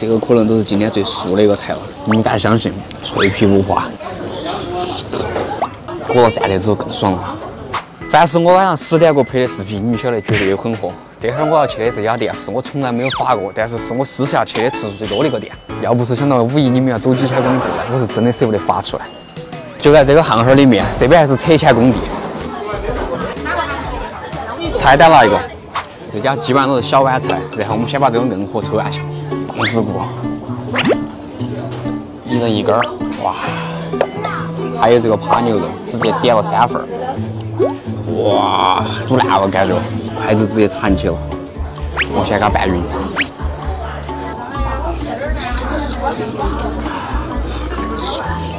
这个可能都是今天最素的一个菜了，你们敢相信？脆皮五花，裹了蘸的之后更爽了。凡是我晚上十点过拍的视频，你们晓得绝对有狠货。这会儿我要去的这家店是我从来没有发过，但是是我私下去的次数最多的一个店。要不是想到五一你们要走几千公里过来，我是真的舍不得发出来。就在这个巷巷里面，这边还是拆迁工地。菜单拿一个，这家基本上都是小碗菜，然后我们先把这个硬货抽下去。棒子骨，一人一根，哇！还有这个扒牛肉，直接点了三份。哇，煮烂了感觉，筷子直接铲起了。我先给它拌匀。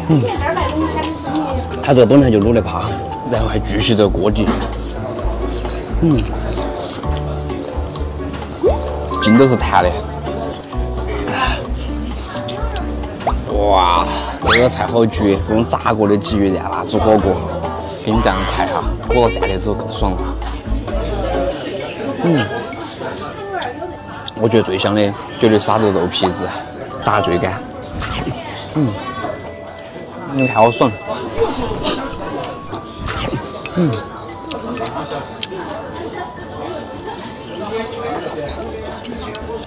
嗯，它这本来就卤的趴，然后还继续这个锅底。嗯，筋都是弹的。哇，这个菜好绝，是用炸过的鲫鱼蛋辣煮火锅，给你这样看一下，裹了蘸的之后更爽了。嗯，我觉得最香的绝对是它这肉皮子，炸最干。嗯，你看好爽。嗯。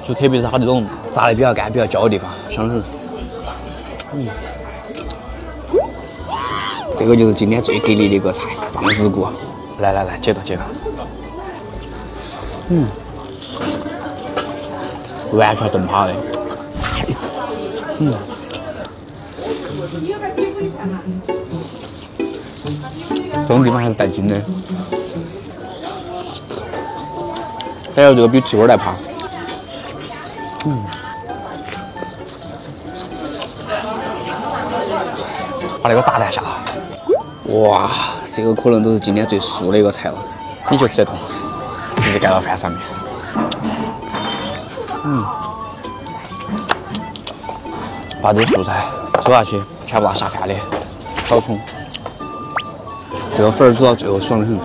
就特别是它这种炸的比较干、比较焦的地方，香得很。嗯，这个就是今天最给力的一个菜——棒子骨。来来来，接着接着。嗯，完全炖趴的。嗯，这种地方还是带筋的。还有这个比蹄花还趴。嗯，把那个炸弹下，哇，这个可能都是今天最素的一个菜了，你就吃得动，直接盖到饭上面。嗯，把这些素菜收下去，全部拿下饭的，小葱，这个粉儿煮到最后爽得很。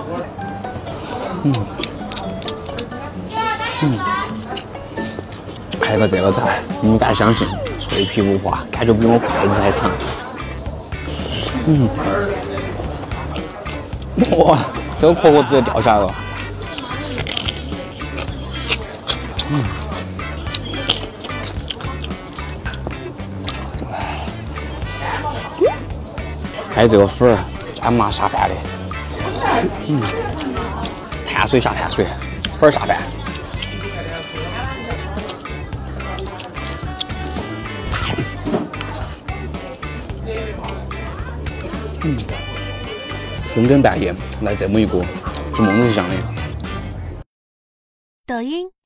嗯，嗯。还有个这个菜，你们敢相信？脆皮无花，感觉比我筷子还长。嗯，哇，这个壳壳直接掉下来了。嗯，还有这个粉儿，专门下饭的。嗯，碳水下碳水，粉儿下饭。深更半夜来这么一个，做梦都是香的。抖音。